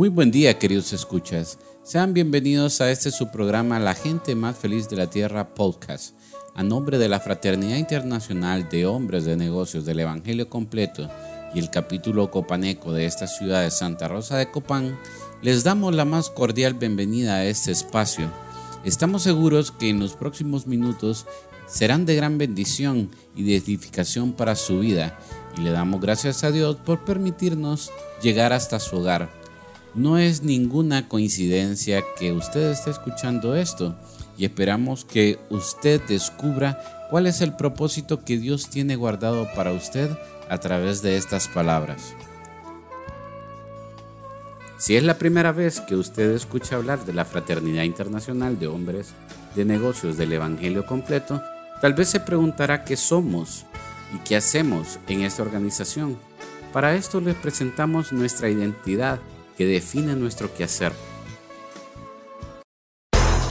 Muy buen día, queridos escuchas. Sean bienvenidos a este su programa La gente más feliz de la Tierra podcast. A nombre de la Fraternidad Internacional de Hombres de Negocios del Evangelio Completo y el capítulo copaneco de esta ciudad de Santa Rosa de Copán, les damos la más cordial bienvenida a este espacio. Estamos seguros que en los próximos minutos serán de gran bendición y de edificación para su vida y le damos gracias a Dios por permitirnos llegar hasta su hogar. No es ninguna coincidencia que usted esté escuchando esto y esperamos que usted descubra cuál es el propósito que Dios tiene guardado para usted a través de estas palabras. Si es la primera vez que usted escucha hablar de la Fraternidad Internacional de Hombres de Negocios del Evangelio Completo, tal vez se preguntará qué somos y qué hacemos en esta organización. Para esto les presentamos nuestra identidad que define nuestro quehacer.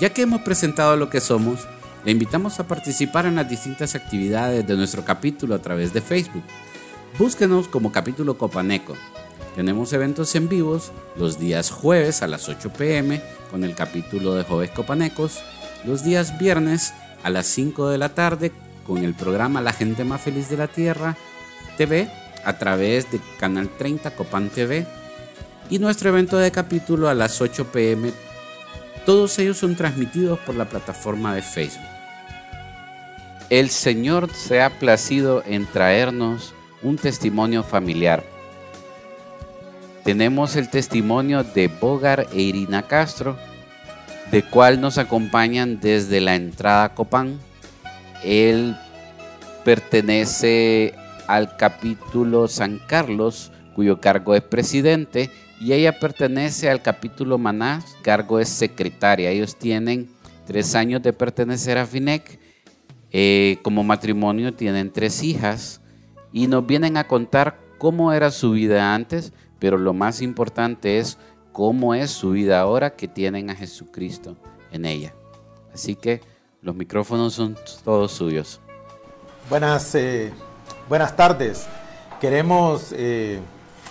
Ya que hemos presentado lo que somos, le invitamos a participar en las distintas actividades de nuestro capítulo a través de Facebook. Búsquenos como capítulo Copaneco. Tenemos eventos en vivos los días jueves a las 8 pm con el capítulo de Jóvenes Copanecos, los días viernes a las 5 de la tarde con el programa La gente más feliz de la Tierra TV a través de Canal 30 Copan TV y nuestro evento de capítulo a las 8 pm. Todos ellos son transmitidos por la plataforma de Facebook. El Señor se ha placido en traernos un testimonio familiar. Tenemos el testimonio de Bogar e Irina Castro, de cual nos acompañan desde la entrada a Copán. Él pertenece al capítulo San Carlos, cuyo cargo es presidente, y ella pertenece al capítulo Maná, cargo es secretaria. Ellos tienen tres años de pertenecer a FINEC. Eh, como matrimonio tienen tres hijas y nos vienen a contar cómo era su vida antes, pero lo más importante es cómo es su vida ahora que tienen a Jesucristo en ella. Así que los micrófonos son todos suyos. Buenas eh, Buenas tardes. Queremos eh,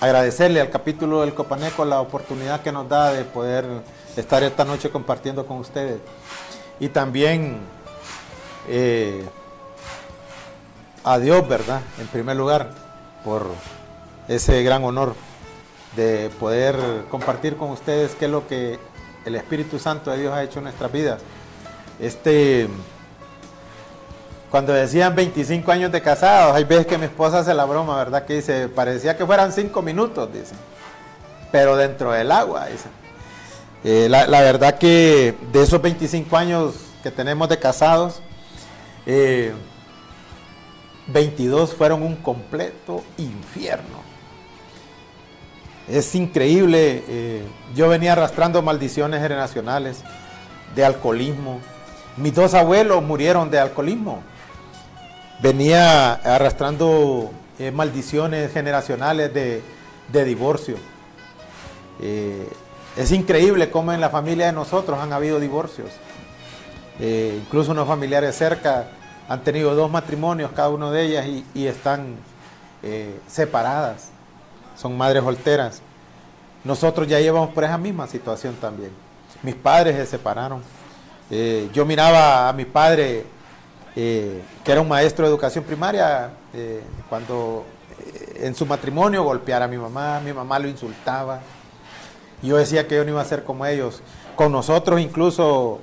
agradecerle al capítulo del Copaneco la oportunidad que nos da de poder estar esta noche compartiendo con ustedes. Y también eh, a Dios, ¿verdad? En primer lugar, por ese gran honor de poder compartir con ustedes qué es lo que el Espíritu Santo de Dios ha hecho en nuestras vidas. Este cuando decían 25 años de casados, hay veces que mi esposa hace la broma, ¿verdad? Que dice, parecía que fueran 5 minutos, dice. Pero dentro del agua, dice. Eh, la, verdad que de esos 25 años que tenemos de casados, 22 eh, fueron un completo infierno. Es increíble, eh, yo venía arrastrando maldiciones generacionales de alcoholismo, Mis dos abuelos murieron de alcoholismo. Venía arrastrando eh, maldiciones generacionales de, divorcio. Eh, es increíble cómo en la familia de nosotros han habido divorcios. Eh, incluso unos familiares cerca han tenido dos matrimonios, cada uno de ellas, y, están separadas. Son madres solteras. Nosotros ya llevamos por esa misma situación también. Mis padres se separaron. Yo miraba a mi padre, eh, que era un maestro de educación primaria, eh, cuando en su matrimonio golpeara a mi mamá, mi mamá lo insultaba. Yo decía que yo no iba a ser como ellos. Con nosotros incluso,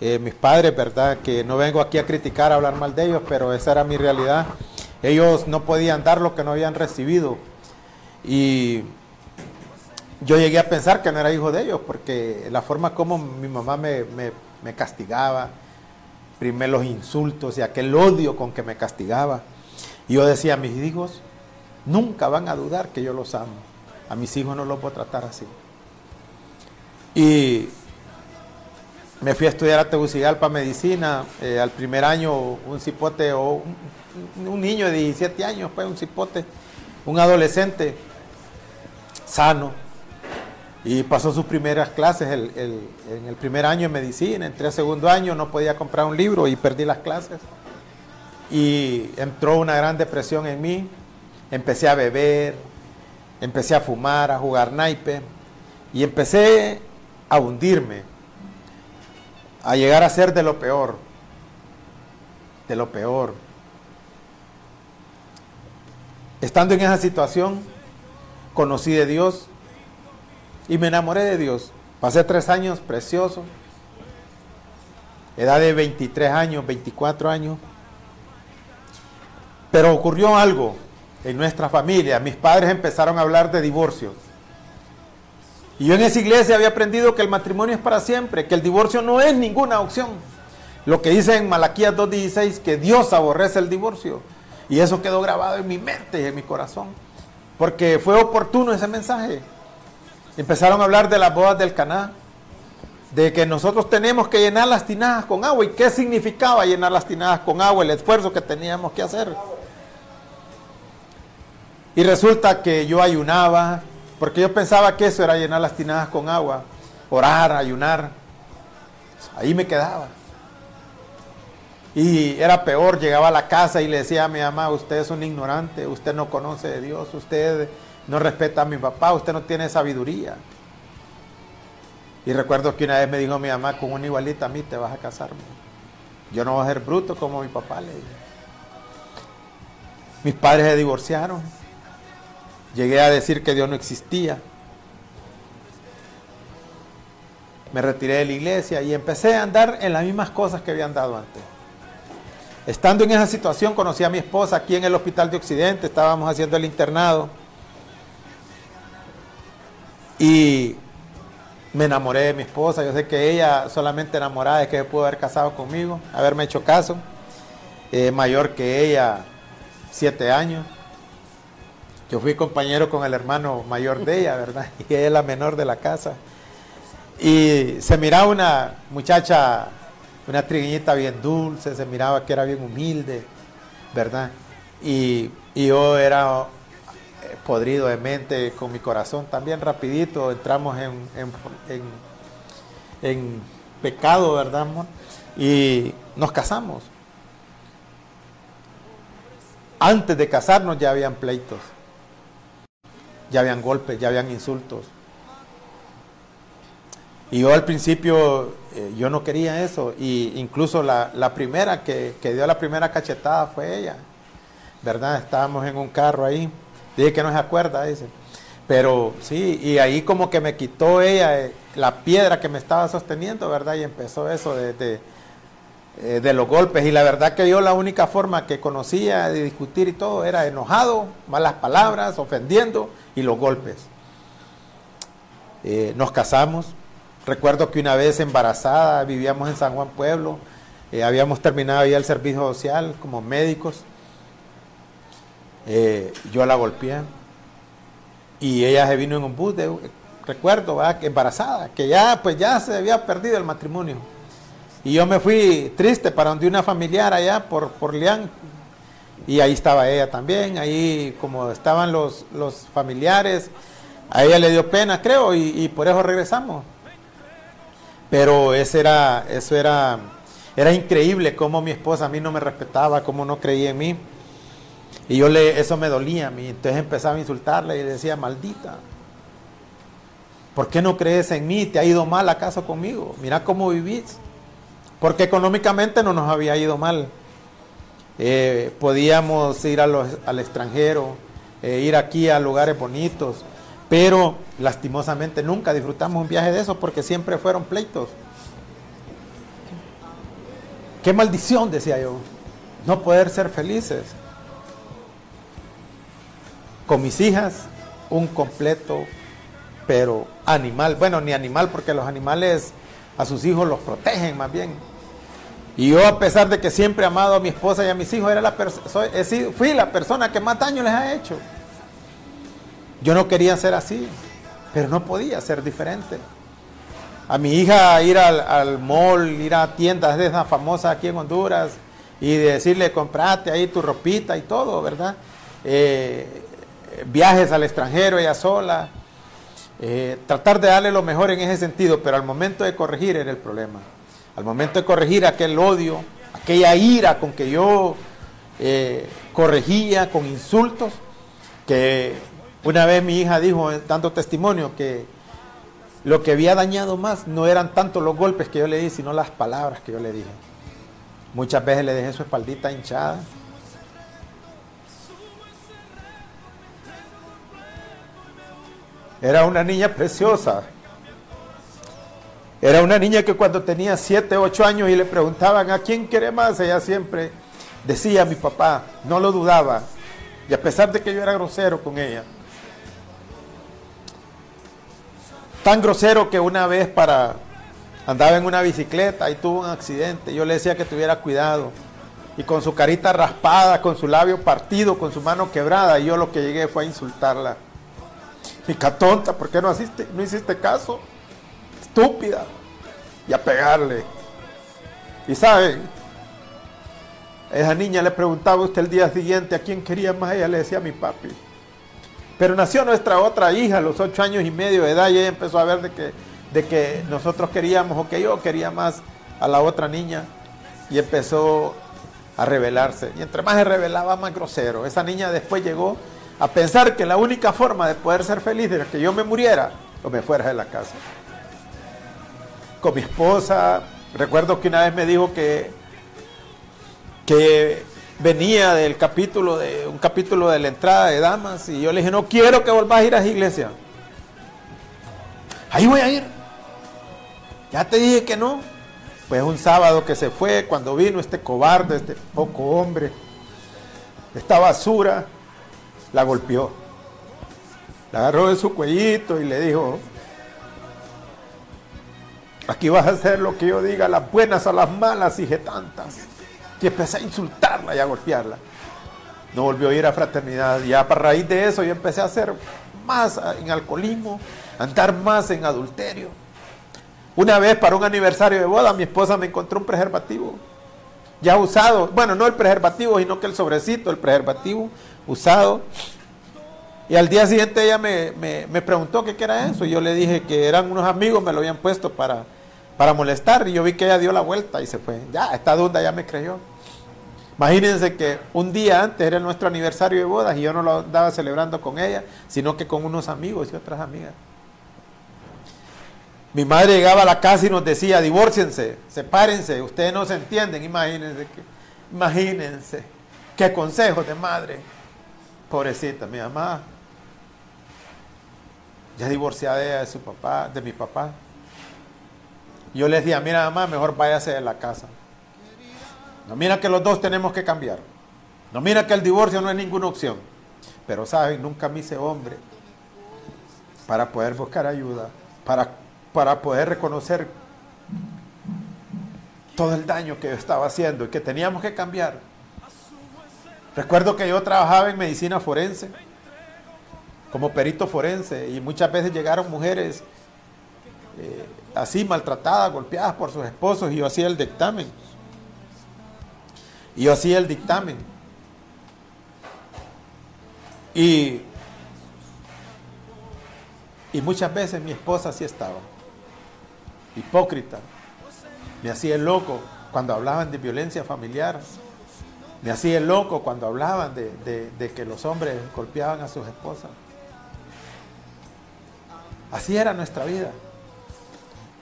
mis padres, ¿verdad? Que no vengo aquí a criticar, a hablar mal de ellos, pero esa era mi realidad. Ellos no podían dar lo que no habían recibido. Y yo llegué a pensar que no era hijo de ellos, porque la forma como mi mamá me, castigaba, primero los insultos y aquel odio con que me castigaba. Y yo decía, mis hijos nunca van a dudar que yo los amo. A mis hijos no los puedo tratar así. Y me fui a estudiar a Tegucigalpa medicina. Eh, al primer año, un cipote o un, niño de 17 años, pues un cipote, un adolescente sano y pasó sus primeras clases en el primer año de medicina, entré a segundo año, no podía comprar un libro y perdí las clases. Y entró una gran depresión en mí, empecé a beber, empecé a fumar, a jugar naipe y empecé a hundirme, a llegar a ser de lo peor, de lo peor. Estando en esa situación, conocí de Dios, y me enamoré de Dios. Pasé tres años preciosos. Edad de 23 años, 24 años. Pero ocurrió algo en nuestra familia. Mis padres empezaron a hablar de divorcio. Y yo en esa iglesia había aprendido que el matrimonio es para siempre, que el divorcio no es ninguna opción. Lo que dice en Malaquías 2.16, que Dios aborrece el divorcio. Y eso quedó grabado en mi mente y en mi corazón. Porque fue oportuno ese mensaje. Empezaron a hablar de las bodas del Caná, de que nosotros tenemos que llenar las tinajas con agua. ¿Y qué significaba llenar las tinajas con agua? El esfuerzo que teníamos que hacer. Y resulta que yo ayunaba, porque yo pensaba que eso era llenar las tinajas con agua, orar, ayunar. Ahí me quedaba. Y era peor, llegaba a la casa y le decía a mi mamá, usted es un ignorante, usted no conoce de Dios, usted no respeta a mi papá, usted no tiene sabiduría. Y recuerdo que una vez me dijo mi mamá, con una igualita a mí te vas a casar. Yo no voy a ser bruto como mi papá le dijo. Mis padres se divorciaron. Llegué a decir que Dios no existía. Me retiré de la iglesia y empecé a andar en las mismas cosas que había andado antes. Estando en esa situación conocí a mi esposa aquí en el Hospital de Occidente, estábamos haciendo el internado. Y me enamoré de mi esposa. Yo sé que ella solamente enamorada es que se pudo haber casado conmigo, haberme hecho caso. mayor que ella, siete años. Yo fui compañero con el hermano mayor de ella, ¿verdad? Y ella es la menor de la casa. Y se miraba una muchacha, una trigueñita bien dulce, se miraba que era bien humilde, ¿verdad? Y yo era podrido de mente, con mi corazón también rapidito, entramos en, en, pecado, ¿verdad? Y nos casamos. Antes de casarnos ya habían pleitos, ya habían golpes, ya habían insultos. Y yo al principio, eh, yo no quería eso. Y incluso la, primera que, que, dio la primera cachetada fue ella. ¿Verdad? Estábamos en un carro ahí. Dije que no se acuerda, dice. Pero sí, y ahí como que me quitó ella eh, la piedra que me estaba sosteniendo, ¿verdad? Y empezó eso de, eh, de, los golpes. Y la verdad que yo la única forma que conocía de discutir y todo era enojado, malas palabras, ofendiendo y los golpes. Eh, nos casamos. Recuerdo que una vez embarazada vivíamos en San Juan Pueblo. habíamos terminado ya el servicio social como médicos eh, yo la golpeé y ella se vino en un bus, de, recuerdo, que embarazada, que ya, pues ya se había perdido el matrimonio. Y yo me fui triste para donde una familiar allá por, por Leán. Y ahí estaba ella también, ahí como estaban los, los familiares, a ella le dio pena, creo, y, por eso regresamos. Pero eso era, eso era, era increíble cómo mi esposa a mí no me respetaba, cómo no creía en mí. Y yo le, eso me dolía a mí. Entonces empezaba a insultarle y decía, maldita, ¿por qué no crees en mí? ¿Te ha ido mal acaso conmigo? Mira cómo vivís. Porque económicamente no nos había ido mal. Eh, podíamos ir al extranjero, eh, ir aquí a lugares bonitos, pero lastimosamente nunca disfrutamos un viaje de eso porque siempre fueron pleitos. Qué maldición, decía yo, no poder ser felices. Con mis hijas, un completo, pero animal. Bueno, ni animal porque los animales a sus hijos los protegen más bien. Y yo a pesar de que siempre he amado a mi esposa y a mis hijos, era la fui la persona que más daño les ha hecho. Yo no quería ser así, pero no podía ser diferente. A mi hija ir al, mall, ir a tiendas de esas famosas aquí en Honduras y decirle, comprate ahí tu ropita y todo, ¿verdad? Eh, viajes al extranjero ella sola. Eh, tratar de darle lo mejor en ese sentido, pero al momento de corregir era el problema al momento de corregir aquel odio, aquella ira con que yo eh, corregía con insultos, que una vez mi hija dijo, dando testimonio, que lo que había dañado más no eran tanto los golpes que yo le di, sino las palabras que yo le dije. Muchas veces le dejé su espaldita hinchada. Era una niña preciosa, era una niña que cuando tenía 7, 8 años y le preguntaban a quién quiere más, ella siempre decía mi papá, no lo dudaba. Y a pesar de que yo era grosero con ella. Tan grosero que una vez para andaba en una bicicleta y tuvo un accidente. Yo le decía que tuviera cuidado. Y con su carita raspada, con su labio partido, con su mano quebrada, yo lo que llegué fue a insultarla. Fica tonta, ¿por qué no, asiste, no hiciste caso? estúpida y a pegarle. Y saben, esa niña le preguntaba usted el día siguiente a quién quería más, ella le decía a mi papi. Pero nació nuestra otra hija a los ocho años y medio de edad y ella empezó a ver de que, de que nosotros queríamos o que yo quería más a la otra niña y empezó a rebelarse. Y entre más se revelaba, más grosero. Esa niña después llegó a pensar que la única forma de poder ser feliz era que yo me muriera o me fuera de la casa con mi esposa. Recuerdo que una vez me dijo que, que venía del capítulo de un capítulo de la entrada de damas y yo le dije, no quiero que volvás a ir a esa iglesia. Ahí voy a ir. Ya te dije que no. Pues un sábado que se fue, cuando vino este cobarde, este poco hombre, esta basura, la golpeó. La agarró de su cuellito y le dijo, Aquí vas a hacer lo que yo diga, las buenas a las malas, dije tantas. Y empecé a insultarla y a golpearla. No volvió a ir a fraternidad. Ya para raíz de eso yo empecé a hacer más en alcoholismo, andar más en adulterio. Una vez para un aniversario de boda mi esposa me encontró un preservativo ya usado. Bueno, no el preservativo, sino que el sobrecito, el preservativo usado. Y al día siguiente ella me, me preguntó qué era eso. Y yo le dije que eran unos amigos, me lo habían puesto para para molestar y yo vi que ella dio la vuelta y se fue. Ya, esta duda ya me creyó. Imagínense que un día antes era nuestro aniversario de bodas y yo no lo andaba celebrando con ella, sino que con unos amigos y otras amigas. Mi madre llegaba a la casa y nos decía, divórciense, sepárense, ustedes no se entienden, imagínense, que, imagínense, qué consejos de madre. Pobrecita, mi mamá, ya divorciada de su papá, de mi papá. Yo les decía, mira mamá, mejor váyase de la casa. No mira que los dos tenemos que cambiar. No mira que el divorcio no es ninguna opción. Pero saben, nunca me hice hombre para poder buscar ayuda, para, para poder reconocer todo el daño que yo estaba haciendo y que teníamos que cambiar. Recuerdo que yo trabajaba en medicina forense, como perito forense, y muchas veces llegaron mujeres eh, así maltratadas, golpeadas por sus esposos y yo hacía el dictamen. Y yo hacía el dictamen. Y, y muchas veces mi esposa así estaba, hipócrita. Me hacía el loco cuando hablaban de violencia familiar. Me hacía el loco cuando hablaban de, que los hombres golpeaban a sus esposas. Así era nuestra vida.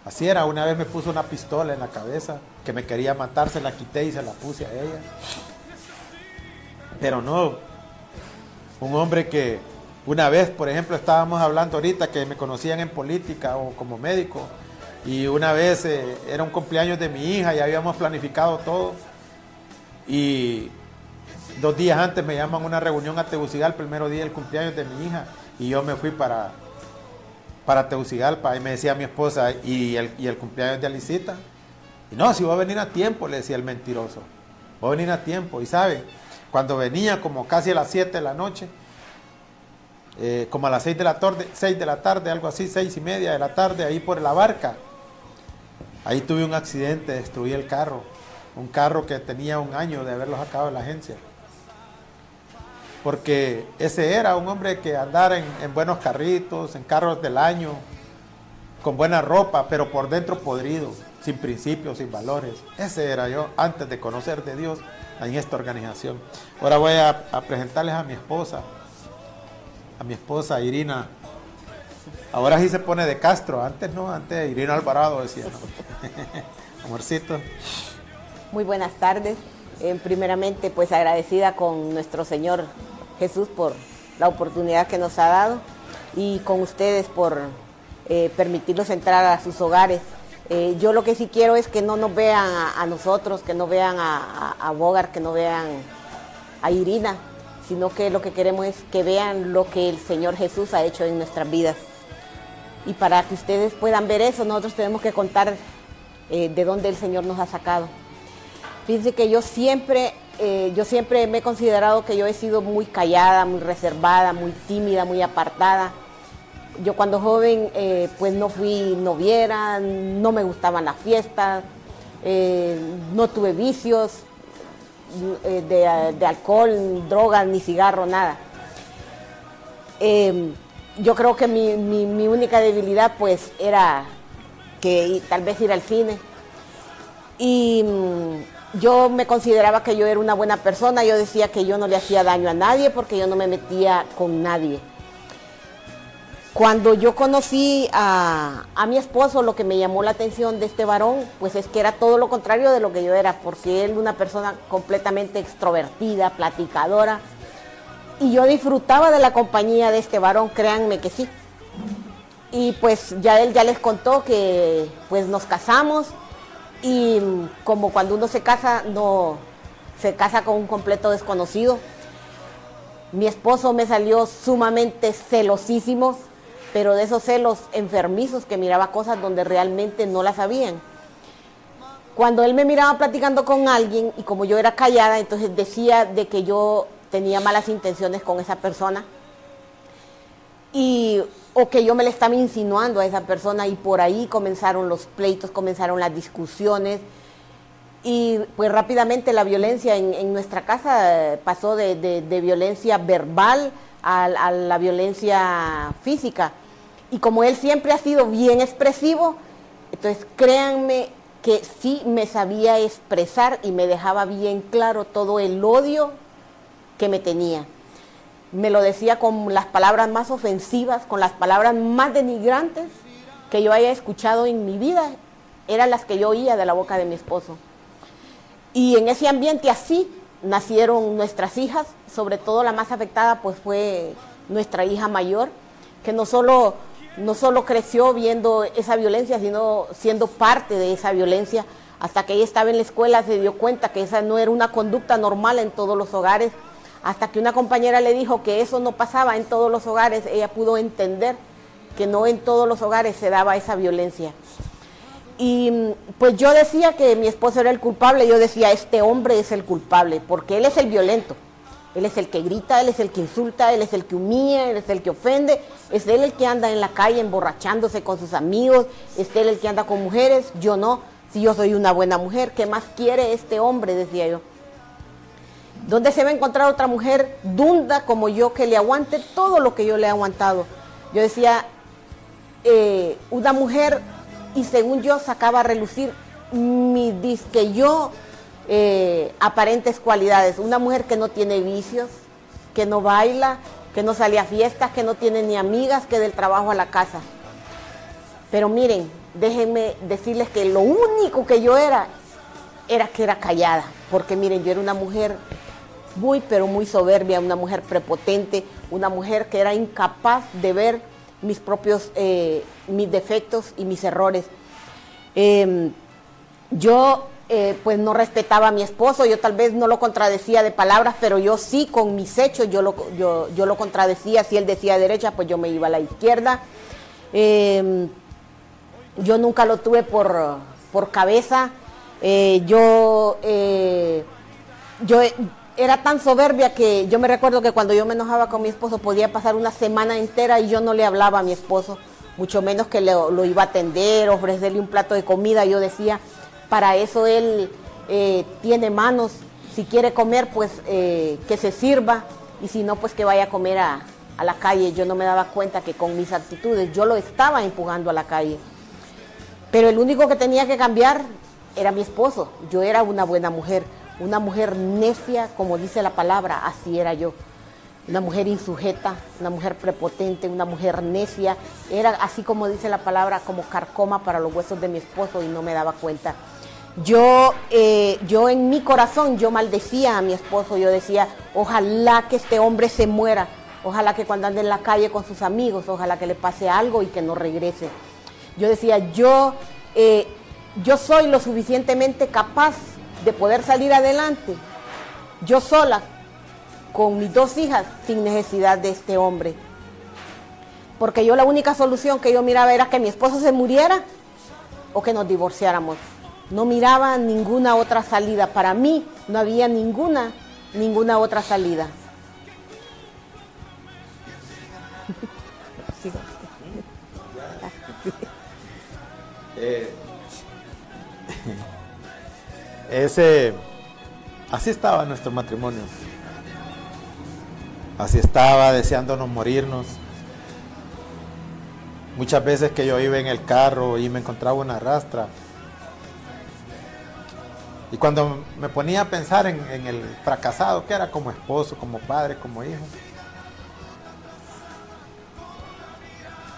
Así era, una vez me puso una pistola en la cabeza que me quería matar, se la quité y se la puse a ella. Pero no, un hombre que una vez, por ejemplo, estábamos hablando ahorita que me conocían en política o como médico, y una vez eh, era un cumpleaños de mi hija y habíamos planificado todo, y dos días antes me llaman una reunión a Tegucigalpa, el primero día del cumpleaños de mi hija, y yo me fui para, para Tegucigalpa y me decía mi esposa, ¿y el, y el cumpleaños de Alicita? Y no, si voy a venir a tiempo, le decía el mentiroso. Voy a venir a tiempo. Y sabe, cuando venía como casi a las 7 de la noche, eh, como a las 6 de la tarde, 6 de la tarde, algo así, 6 y media de la tarde, ahí por la barca. Ahí tuve un accidente, destruí el carro. Un carro que tenía un año de haberlo sacado de la agencia porque ese era un hombre que andara en, buenos carritos, en carros del año, con buena ropa, pero por dentro podrido, sin principios, sin valores. Ese era yo antes de conocer de Dios en esta organización. Ahora voy a, presentarles a mi esposa, a mi esposa Irina. Ahora sí se pone de Castro, antes no, antes Irina Alvarado decía, amorcito. Muy buenas tardes. Eh, primeramente, pues agradecida con nuestro Señor Jesús por la oportunidad que nos ha dado y con ustedes por eh, permitirnos entrar a sus hogares. Eh, yo lo que sí quiero es que no nos vean a, nosotros, que no vean a, a, que no vean a Irina, sino que lo que queremos es que vean lo que el Señor Jesús ha hecho en nuestras vidas. Y para que ustedes puedan ver eso, nosotros tenemos que contar eh, de dónde el Señor nos ha sacado. Fíjense que yo siempre eh, yo siempre me he considerado que yo he sido muy callada, muy reservada, muy tímida, muy apartada. Yo cuando joven eh, pues no fui noviera, no me gustaban las fiestas, eh, no tuve vicios de, alcohol, drogas, ni cigarro, nada. Em, yo creo que mi, mi, única debilidad pues era que tal vez ir al cine. Y mm, yo me consideraba que yo era una buena persona, yo decía que yo no le hacía daño a nadie porque yo no me metía con nadie. Cuando yo conocí a, mi esposo, lo que me llamó la atención de este varón, pues es que era todo lo contrario de lo que yo era, porque él una persona completamente extrovertida, platicadora, y yo disfrutaba de la compañía de este varón, créanme que sí. Y pues ya él ya les contó que pues nos casamos, y como cuando uno se casa, no se casa con un completo desconocido. Mi esposo me salió sumamente celosísimo, pero de esos celos enfermizos que miraba cosas donde realmente no las sabían. Cuando él me miraba platicando con alguien y como yo era callada, entonces decía de que yo tenía malas intenciones con esa persona. Y o que yo me le estaba insinuando a esa persona y por ahí comenzaron los pleitos, comenzaron las discusiones y pues rápidamente la violencia en, nuestra casa pasó de, violencia verbal a, la violencia física. Y como él siempre ha sido bien expresivo, entonces créanme que sí me sabía expresar y me dejaba bien claro todo el odio que me tenía me lo decía con las palabras más ofensivas, con las palabras más denigrantes que yo haya escuchado en mi vida, eran las que yo oía de la boca de mi esposo. Y en ese ambiente así nacieron nuestras hijas, sobre todo la más afectada pues fue nuestra hija mayor, que no solo, no solo creció viendo esa violencia, sino siendo parte de esa violencia. Hasta que ella estaba en la escuela se dio cuenta que esa no era una conducta normal en todos los hogares hasta que una compañera le dijo que eso no pasaba en todos los hogares, ella pudo entender que no en todos los hogares se daba esa violencia. Y pues yo decía que mi esposo era el culpable, yo decía, este hombre es el culpable, porque él es el violento. Él es el que grita, él es el que insulta, él es el que humilla, él es el que ofende, es él el que anda en la calle emborrachándose con sus amigos, es él el que anda con mujeres, yo no, si yo soy una buena mujer, ¿qué más quiere este hombre? decía yo. ¿Dónde se va a encontrar otra mujer dunda como yo que le aguante todo lo que yo le he aguantado? Yo decía, eh, una mujer, y según yo sacaba a relucir mi disque yo eh, aparentes cualidades. Una mujer que no tiene vicios, que no baila, que no sale a fiestas, que no tiene ni amigas, que del trabajo a la casa. Pero miren, déjenme decirles que lo único que yo era, era que era callada. Porque miren, yo era una mujer muy, pero muy soberbia, una mujer prepotente, una mujer que era incapaz de ver mis propios, eh, mis defectos y mis errores. Em, yo eh, pues no respetaba a mi esposo, yo tal vez no lo contradecía de palabras, pero yo sí con mis hechos yo lo, yo, lo contradecía, si él decía derecha, pues yo me iba a la izquierda. Em, yo nunca lo tuve por, por cabeza, eh, yo, yo era tan soberbia que yo me recuerdo que cuando yo me enojaba con mi esposo podía pasar una semana entera y yo no le hablaba a mi esposo, mucho menos que lo, iba a atender, ofrecerle un plato de comida. Yo decía, para eso él eh, tiene manos, si quiere comer, pues eh, que se sirva y si no, pues que vaya a comer a, a la calle. Yo no me daba cuenta que con mis actitudes yo lo estaba empujando a la calle. Pero el único que tenía que cambiar era mi esposo. Yo era una buena mujer una mujer necia, como dice la palabra, así era yo. Una mujer insujeta, una mujer prepotente, una mujer necia. Era así como dice la palabra, como carcoma para los huesos de mi esposo y no me daba cuenta. Yo, eh, yo en mi corazón, yo maldecía a mi esposo, yo decía, ojalá que este hombre se muera, ojalá que cuando ande en la calle con sus amigos, ojalá que le pase algo y que no regrese. Yo decía, yo, eh, yo soy lo suficientemente capaz de poder salir adelante, yo sola, con mis dos hijas, sin necesidad de este hombre. Porque yo la única solución que yo miraba era que mi esposo se muriera o que nos divorciáramos. No miraba ninguna otra salida. Para mí no había ninguna, ninguna otra salida. Eh, ese, así estaba nuestro matrimonio. Así estaba deseándonos morirnos. Muchas veces que yo iba en el carro y me encontraba una rastra. Y cuando me ponía a pensar en, el fracasado que era como esposo, como padre, como hijo.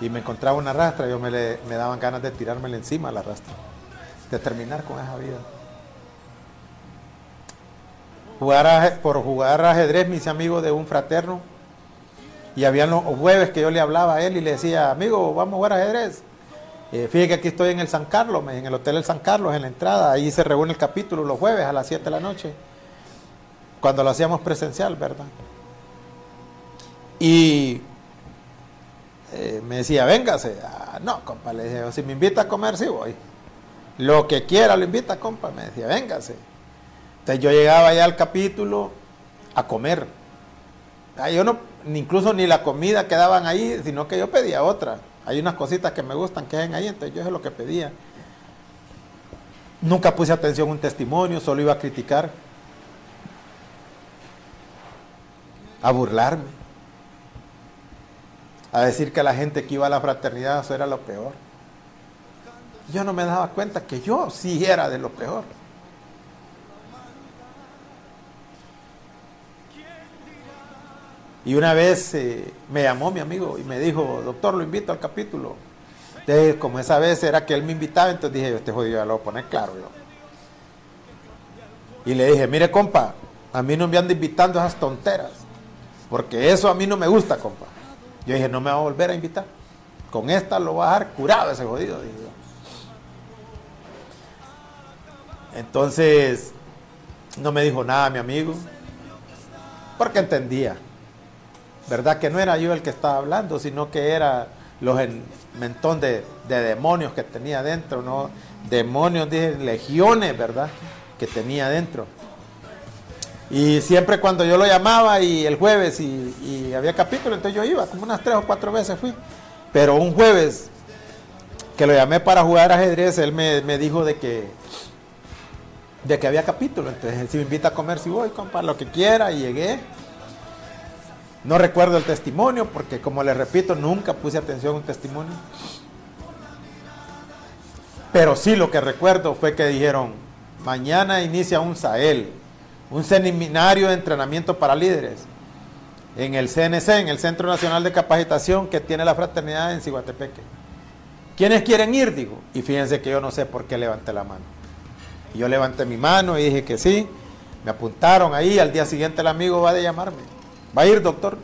Y me encontraba una rastra, yo me, me daban ganas de tirármela encima la rastra. De terminar con esa vida por jugar ajedrez, mis amigos de un fraterno. Y habían los jueves que yo le hablaba a él y le decía, amigo, vamos a jugar ajedrez. Eh, fíjate que aquí estoy en el San Carlos, en el Hotel del San Carlos, en la entrada. Ahí se reúne el capítulo los jueves a las 7 de la noche. Cuando lo hacíamos presencial, ¿verdad? Y eh, me decía, véngase. Ah, no, compa, le dije, si me invita a comer, sí voy. Lo que quiera lo invita, compa. Me decía, véngase. Entonces yo llegaba ya al capítulo a comer. Ah, yo no, incluso ni la comida quedaban ahí, sino que yo pedía otra. Hay unas cositas que me gustan que hay ahí, entonces yo es lo que pedía. Nunca puse atención a un testimonio, solo iba a criticar, a burlarme, a decir que la gente que iba a la fraternidad eso era lo peor. Yo no me daba cuenta que yo sí era de lo peor. Y una vez eh, me llamó mi amigo y me dijo, doctor, lo invito al capítulo. Entonces, como esa vez era que él me invitaba, entonces dije, este jodido ya lo voy a poner claro yo. Y le dije, mire compa, a mí no me anda invitando esas tonteras, porque eso a mí no me gusta, compa. Yo dije, no me va a volver a invitar. Con esta lo va a dejar curado ese jodido. Entonces, no me dijo nada mi amigo, porque entendía. ¿Verdad? Que no era yo el que estaba hablando, sino que era los mentón de, demonios que tenía dentro, ¿no? Demonios, dije, legiones, ¿verdad? Que tenía dentro. Y siempre cuando yo lo llamaba y el jueves y, había capítulo, entonces yo iba, como unas tres o cuatro veces fui. Pero un jueves que lo llamé para jugar ajedrez, él me, dijo de que, de que había capítulo. Entonces, si me invita a comer, si voy, compa, lo que quiera, y llegué. No recuerdo el testimonio, porque como les repito, nunca puse atención a un testimonio. Pero sí lo que recuerdo fue que dijeron, mañana inicia un SAEL, un seminario de entrenamiento para líderes, en el CNC, en el Centro Nacional de Capacitación que tiene la fraternidad en Ciguatepeque. ¿Quiénes quieren ir? Digo. Y fíjense que yo no sé por qué levanté la mano. Y yo levanté mi mano y dije que sí. Me apuntaron ahí. Al día siguiente el amigo va a llamarme. ¿Va a ir, doctor?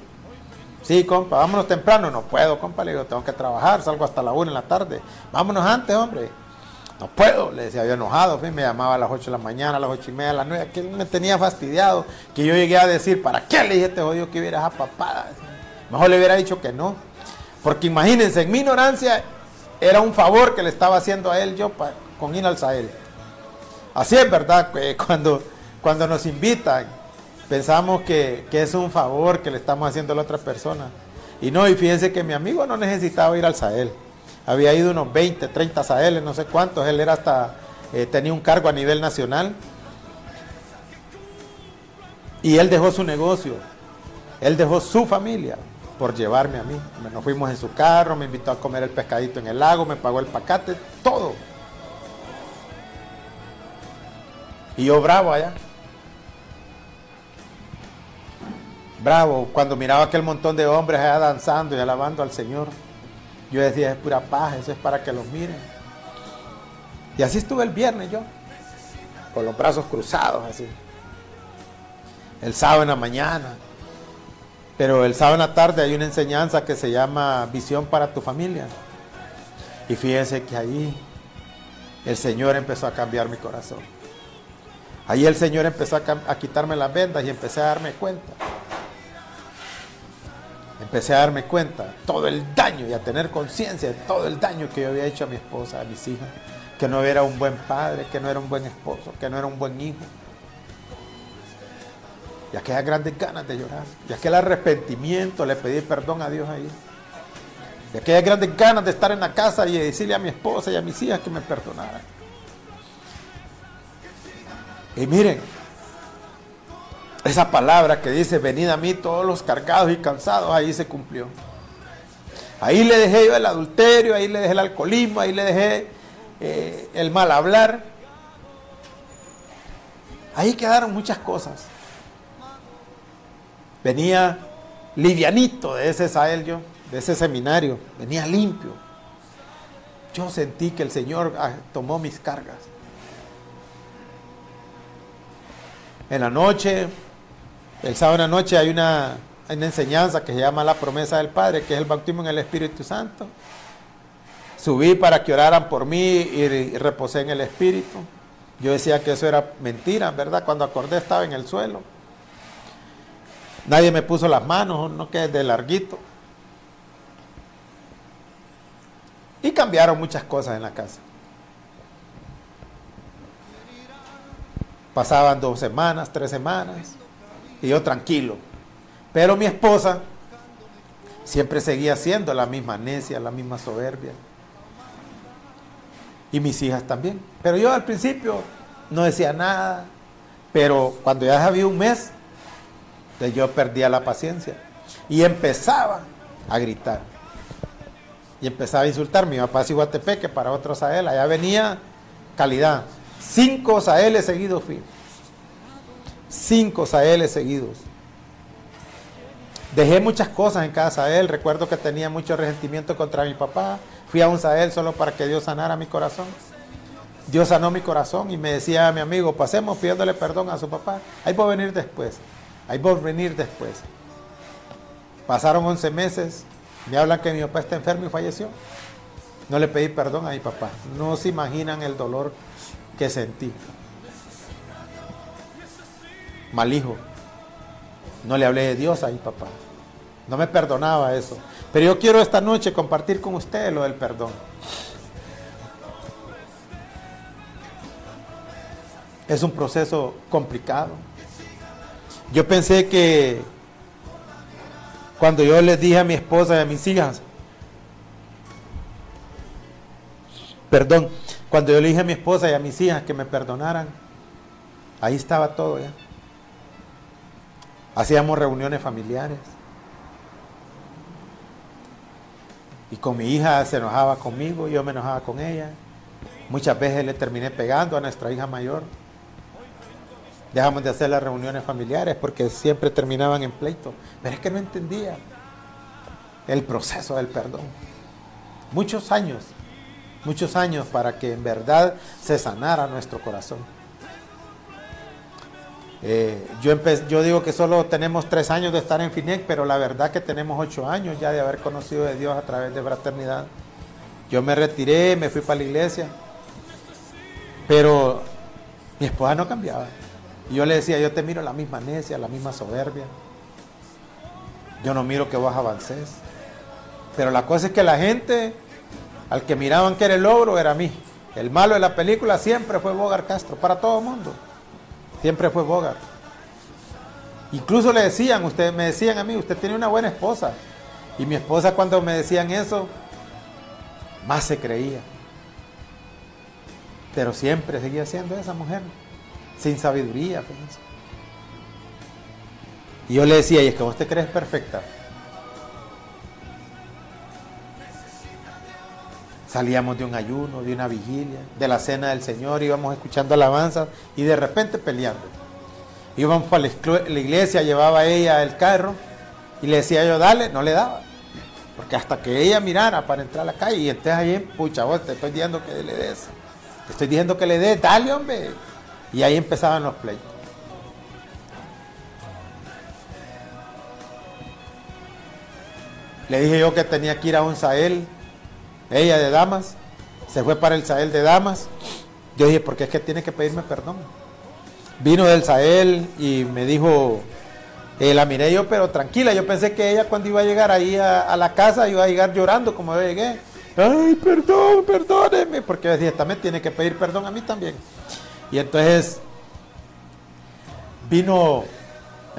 Sí, compa, vámonos temprano. No puedo, compa. Le digo, tengo que trabajar. Salgo hasta la una en la tarde. Vámonos antes, hombre no puedo, le decía, había enojado, me llamaba a las 8 de la mañana, a las 8 y media, a las 9, que me tenía fastidiado, que yo llegué a decir, ¿para qué le dije a este jodido que hubiera esa papada? Mejor le hubiera dicho que no. Porque imagínense, en mi ignorancia era un favor que le estaba haciendo a él yo con ir al Sahel. Así es verdad, cuando, cuando nos invitan, pensamos que, que es un favor que le estamos haciendo a la otra persona. Y no, y fíjense que mi amigo no necesitaba ir al Sahel había ido unos 20, 30 Sahel, no sé cuántos, él era hasta, eh, tenía un cargo a nivel nacional. Y él dejó su negocio, él dejó su familia por llevarme a mí. Nos fuimos en su carro, me invitó a comer el pescadito en el lago, me pagó el pacate, todo. Y yo bravo allá. Bravo, cuando miraba aquel montón de hombres allá danzando y alabando al Señor. Yo decía, es pura paz, eso es para que los miren. Y así estuve el viernes yo, con los brazos cruzados así. El sábado en la mañana. Pero el sábado en la tarde hay una enseñanza que se llama Visión para tu familia. Y fíjense que ahí el Señor empezó a cambiar mi corazón. Ahí el Señor empezó a, a quitarme las vendas y empecé a darme cuenta empecé a darme cuenta todo el daño y a tener conciencia de todo el daño que yo había hecho a mi esposa, a mis hijas, que no era un buen padre, que no era un buen esposo, que no era un buen hijo. Y aquellas grandes ganas de llorar, y aquel arrepentimiento, le pedí perdón a Dios ahí. Y aquellas grandes ganas de estar en la casa y decirle a mi esposa y a mis hijas que me perdonaran. Y miren, esa palabra que dice, venid a mí todos los cargados y cansados, ahí se cumplió. Ahí le dejé yo el adulterio, ahí le dejé el alcoholismo, ahí le dejé eh, el mal hablar. Ahí quedaron muchas cosas. Venía livianito de ese Sael yo, de ese seminario, venía limpio. Yo sentí que el Señor ah, tomó mis cargas. En la noche el sábado en la noche hay una, enseñanza que se llama la promesa del Padre, que es el bautismo en el Espíritu Santo. Subí para que oraran por mí y, reposé en el Espíritu. Yo decía que eso era mentira, ¿verdad? Cuando acordé estaba en el suelo. Nadie me puso las manos, no que de larguito. Y cambiaron muchas cosas en la casa. Pasaban dos semanas, tres semanas. Y yo tranquilo. Pero mi esposa siempre seguía siendo la misma necia, la misma soberbia. Y mis hijas también. Pero yo al principio no decía nada. Pero cuando ya había un mes, yo perdía la paciencia. Y empezaba a gritar. Y empezaba a insultar. Mi papá es Iguatepeque para otros Sahel. Allá venía calidad. Cinco Saheles seguidos fui cinco Saheles seguidos. Dejé muchas cosas en cada Sahel. Recuerdo que tenía mucho resentimiento contra mi papá. Fui a un Sahel solo para que Dios sanara mi corazón. Dios sanó mi corazón y me decía a mi amigo, pasemos pidiéndole perdón a su papá. Ahí por venir después. Ahí por venir después. Pasaron 11 meses. Me hablan que mi papá está enfermo y falleció. No le pedí perdón a mi papá. No se imaginan el dolor que sentí mal hijo. No le hablé de Dios a mi papá. No me perdonaba eso. Pero yo quiero esta noche compartir con ustedes lo del perdón. Es un proceso complicado. Yo pensé que cuando yo les dije a mi esposa y a mis hijas, perdón, cuando yo le dije a mi esposa y a mis hijas que me perdonaran, ahí estaba todo ya. Hacíamos reuniones familiares. Y con mi hija se enojaba conmigo, yo me enojaba con ella. Muchas veces le terminé pegando a nuestra hija mayor. Dejamos de hacer las reuniones familiares porque siempre terminaban en pleito. Pero es que no entendía el proceso del perdón. Muchos años, muchos años para que en verdad se sanara nuestro corazón. Eh, yo, yo digo que solo tenemos tres años de estar en FINEC, pero la verdad que tenemos ocho años ya de haber conocido de Dios a través de fraternidad. Yo me retiré, me fui para la iglesia, pero mi esposa no cambiaba. Y yo le decía, yo te miro la misma necia, la misma soberbia. Yo no miro que vos avances. Pero la cosa es que la gente, al que miraban que era el logro, era mí. El malo de la película siempre fue Bogar Castro, para todo el mundo. Siempre fue Bogart. Incluso le decían, ustedes me decían a mí, usted tiene una buena esposa. Y mi esposa cuando me decían eso, más se creía. Pero siempre seguía siendo esa mujer, sin sabiduría. Y yo le decía, y es que vos te crees perfecta. Salíamos de un ayuno, de una vigilia, de la cena del Señor, íbamos escuchando alabanzas y de repente peleando. Íbamos para la iglesia, llevaba ella el carro y le decía yo, dale, no le daba. Porque hasta que ella mirara para entrar a la calle y entonces ahí, pucha, vos te estoy diciendo que le des. Te estoy diciendo que le des, dale, hombre. Y ahí empezaban los pleitos. Le dije yo que tenía que ir a un Sahel ella de Damas, se fue para el Sahel de Damas. Yo dije, porque es que tiene que pedirme perdón. Vino del Sahel y me dijo, eh, la miré yo, pero tranquila, yo pensé que ella cuando iba a llegar ahí a, la casa iba a llegar llorando como yo llegué. Ay, perdón, perdóneme, porque yo decía, también tiene que pedir perdón a mí también. Y entonces vino,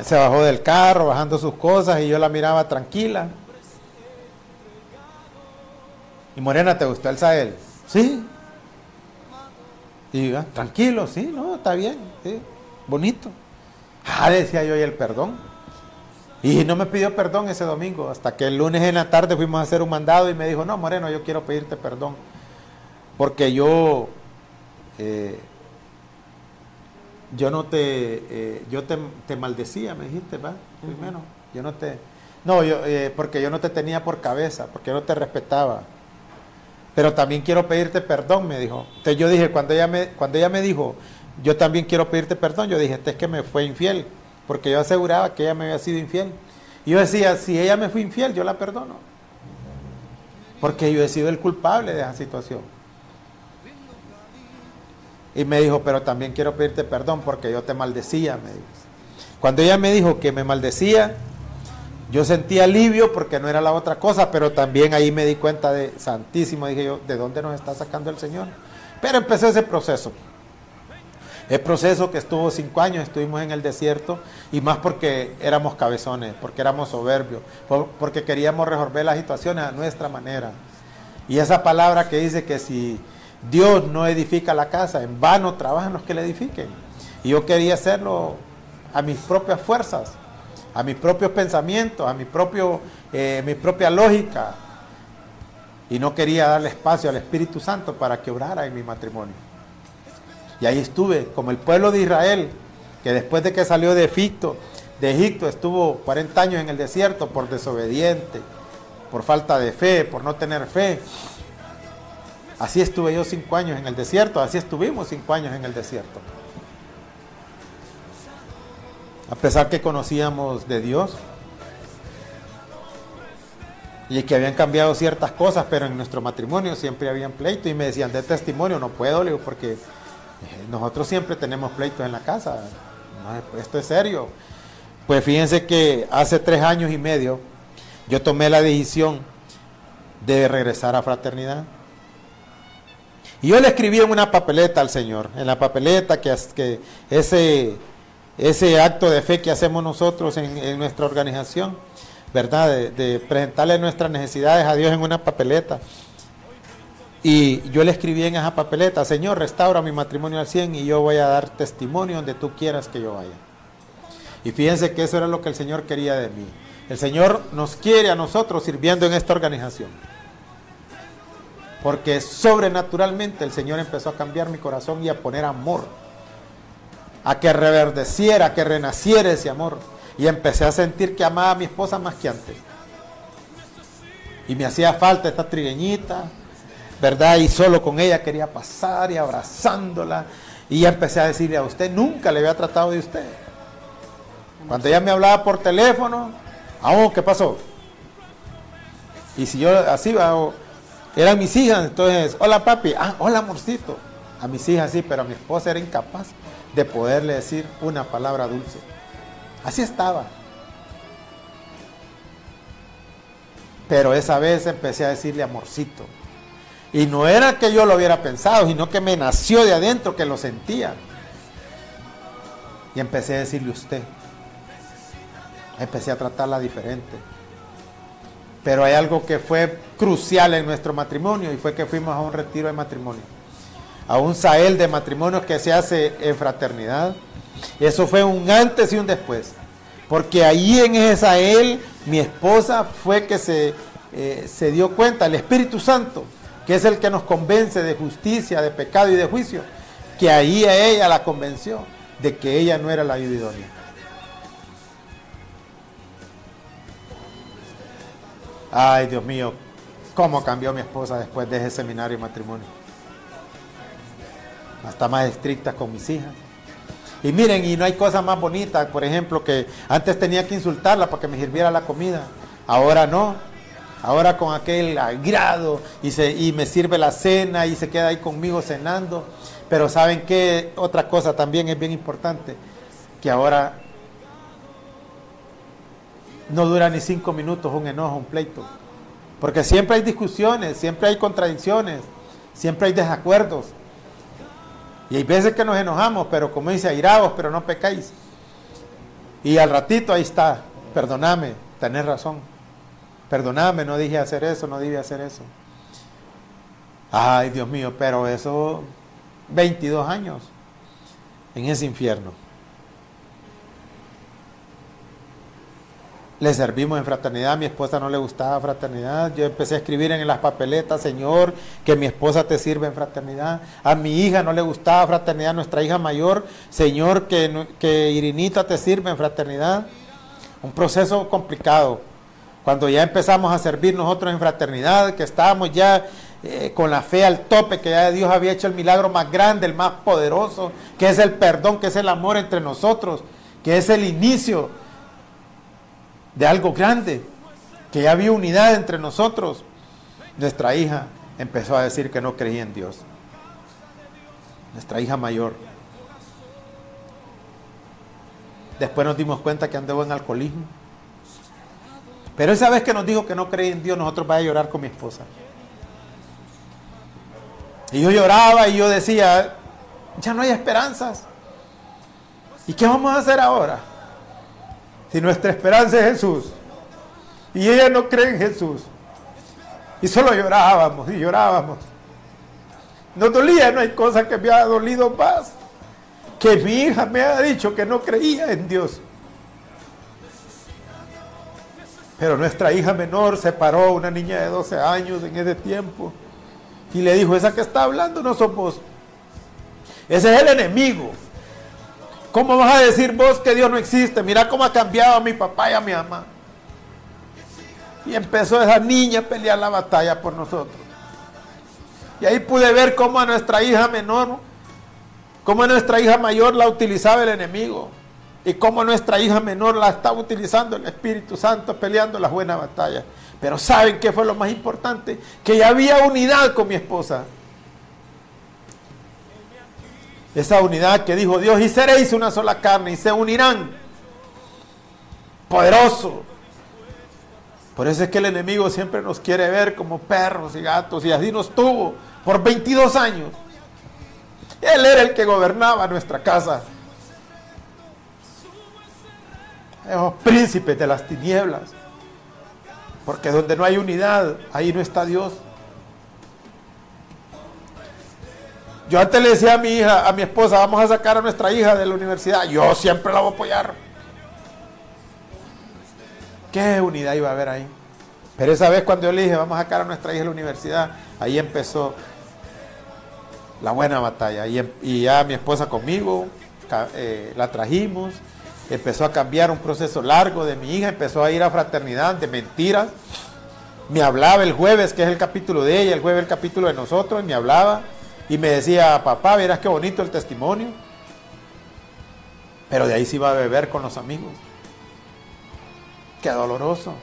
se bajó del carro, bajando sus cosas y yo la miraba tranquila. ¿Y Morena, te gustó el Sahel? Sí. Y tranquilo, sí, no, está bien, sí, bonito. Ah, decía yo, y el perdón. Y no me pidió perdón ese domingo, hasta que el lunes en la tarde fuimos a hacer un mandado y me dijo, no, Moreno, yo quiero pedirte perdón. Porque yo, eh, yo no te, eh, yo te, maldecía, me dijiste, va, primero. Yo no te, no, yo, eh, porque yo no te tenía por cabeza, porque yo no te respetaba. Pero también quiero pedirte perdón, me dijo. Entonces yo dije, cuando ella me, cuando ella me dijo, yo también quiero pedirte perdón, yo dije, este es que me fue infiel, porque yo aseguraba que ella me había sido infiel. Y yo decía, si ella me fue infiel, yo la perdono. Porque yo he sido el culpable de esa situación. Y me dijo, pero también quiero pedirte perdón porque yo te maldecía, me dijo. Cuando ella me dijo que me maldecía, yo sentí alivio porque no era la otra cosa, pero también ahí me di cuenta de, santísimo, dije yo, ¿de dónde nos está sacando el Señor? Pero empecé ese proceso. El proceso que estuvo cinco años, estuvimos en el desierto, y más porque éramos cabezones, porque éramos soberbios, porque queríamos resolver las situaciones a nuestra manera. Y esa palabra que dice que si Dios no edifica la casa, en vano trabajan los que le edifiquen. Y yo quería hacerlo a mis propias fuerzas a mis propios pensamientos, a mi, propio, eh, mi propia lógica. Y no quería darle espacio al Espíritu Santo para que obrara en mi matrimonio. Y ahí estuve, como el pueblo de Israel, que después de que salió de Egipto, de Egipto estuvo 40 años en el desierto por desobediente, por falta de fe, por no tener fe. Así estuve yo cinco años en el desierto, así estuvimos cinco años en el desierto. A pesar que conocíamos de Dios y que habían cambiado ciertas cosas, pero en nuestro matrimonio siempre habían pleito y me decían de testimonio, no puedo, digo, porque eh, nosotros siempre tenemos pleitos en la casa, esto es serio. Pues fíjense que hace tres años y medio yo tomé la decisión de regresar a fraternidad. Y yo le escribí en una papeleta al Señor, en la papeleta que, que ese ese acto de fe que hacemos nosotros en, nuestra organización, ¿verdad? De, presentarle nuestras necesidades a Dios en una papeleta. Y yo le escribí en esa papeleta, Señor, restaura mi matrimonio al 100 y yo voy a dar testimonio donde tú quieras que yo vaya. Y fíjense que eso era lo que el Señor quería de mí. El Señor nos quiere a nosotros sirviendo en esta organización. Porque sobrenaturalmente el Señor empezó a cambiar mi corazón y a poner amor. A que reverdeciera, a que renaciera ese amor. Y empecé a sentir que amaba a mi esposa más que antes. Y me hacía falta esta trigueñita, ¿verdad? Y solo con ella quería pasar y abrazándola. Y empecé a decirle a usted, nunca le había tratado de usted. Cuando ella me hablaba por teléfono, ah, ¿qué pasó? Y si yo así, eran mis hijas, entonces, hola papi, ah, hola amorcito. A mis hijas sí, pero a mi esposa era incapaz de poderle decir una palabra dulce. Así estaba. Pero esa vez empecé a decirle amorcito. Y no era que yo lo hubiera pensado, sino que me nació de adentro, que lo sentía. Y empecé a decirle usted. Empecé a tratarla diferente. Pero hay algo que fue crucial en nuestro matrimonio y fue que fuimos a un retiro de matrimonio. A un sael de matrimonio que se hace en fraternidad. Eso fue un antes y un después. Porque ahí en ese sael mi esposa fue que se, eh, se dio cuenta, el Espíritu Santo, que es el que nos convence de justicia, de pecado y de juicio, que ahí a ella la convenció de que ella no era la idónea. Ay, Dios mío, cómo cambió mi esposa después de ese seminario de matrimonio. Hasta más estricta con mis hijas. Y miren, y no hay cosa más bonita, por ejemplo, que antes tenía que insultarla para que me sirviera la comida. Ahora no. Ahora con aquel agrado y, se, y me sirve la cena y se queda ahí conmigo cenando. Pero ¿saben qué? Otra cosa también es bien importante, que ahora no dura ni cinco minutos un enojo, un pleito. Porque siempre hay discusiones, siempre hay contradicciones, siempre hay desacuerdos. Y hay veces que nos enojamos, pero como dice, airados, pero no pecáis. Y al ratito ahí está, perdoname, tenés razón. Perdoname, no dije hacer eso, no dije hacer eso. Ay, Dios mío, pero eso, 22 años en ese infierno. Le servimos en fraternidad, a mi esposa no le gustaba fraternidad, yo empecé a escribir en las papeletas, Señor, que mi esposa te sirve en fraternidad, a mi hija no le gustaba fraternidad, nuestra hija mayor, Señor, que, que Irinita te sirve en fraternidad. Un proceso complicado. Cuando ya empezamos a servir nosotros en fraternidad, que estábamos ya eh, con la fe al tope, que ya Dios había hecho el milagro más grande, el más poderoso, que es el perdón, que es el amor entre nosotros, que es el inicio de algo grande, que ya había unidad entre nosotros. Nuestra hija empezó a decir que no creía en Dios. Nuestra hija mayor. Después nos dimos cuenta que andaba en alcoholismo. Pero esa vez que nos dijo que no creía en Dios, nosotros vaya a llorar con mi esposa. Y yo lloraba y yo decía, ya no hay esperanzas. ¿Y qué vamos a hacer ahora? Si nuestra esperanza es Jesús y ella no cree en Jesús. Y solo llorábamos y llorábamos. Nos dolía, no hay cosa que me haya dolido más. Que mi hija me haya dicho que no creía en Dios. Pero nuestra hija menor se paró, una niña de 12 años en ese tiempo, y le dijo, esa que está hablando no somos. Ese es el enemigo. ¿Cómo vas a decir vos que Dios no existe? Mira cómo ha cambiado a mi papá y a mi mamá. Y empezó esa niña a pelear la batalla por nosotros. Y ahí pude ver cómo a nuestra hija menor, cómo a nuestra hija mayor la utilizaba el enemigo. Y cómo a nuestra hija menor la estaba utilizando el Espíritu Santo peleando la buena batalla. Pero ¿saben qué fue lo más importante? Que ya había unidad con mi esposa. Esa unidad que dijo Dios, y seréis una sola carne, y se unirán. Poderoso. Por eso es que el enemigo siempre nos quiere ver como perros y gatos, y así nos tuvo por 22 años. Él era el que gobernaba nuestra casa. esos príncipes de las tinieblas. Porque donde no hay unidad, ahí no está Dios. Yo antes le decía a mi hija, a mi esposa, vamos a sacar a nuestra hija de la universidad. Yo siempre la voy a apoyar. ¿Qué unidad iba a haber ahí? Pero esa vez cuando yo le dije, vamos a sacar a nuestra hija de la universidad, ahí empezó la buena batalla. Y, em, ya mi esposa conmigo, eh, la trajimos, empezó a cambiar un proceso largo de mi hija, empezó a ir a fraternidad de mentiras. Me hablaba el jueves, que es el capítulo de ella, el jueves el capítulo de nosotros, y me hablaba y me decía, papá, verás qué bonito el testimonio. Pero de ahí se iba a beber con los amigos. Qué doloroso,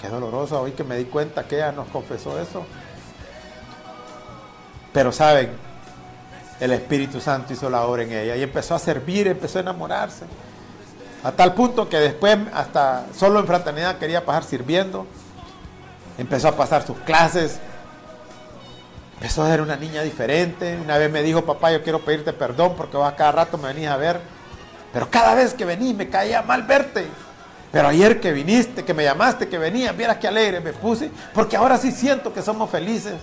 qué doloroso. Hoy que me di cuenta que ella nos confesó eso. Pero saben, el Espíritu Santo hizo la obra en ella y empezó a servir, empezó a enamorarse. A tal punto que después, hasta solo en fraternidad, quería pasar sirviendo. Empezó a pasar sus clases. Empezó a ser una niña diferente. Una vez me dijo, papá, yo quiero pedirte perdón porque vos a cada rato me venís a ver. Pero cada vez que venís me caía mal verte. Pero ayer que viniste, que me llamaste, que venías, vieras qué alegre me puse. Porque ahora sí siento que somos felices.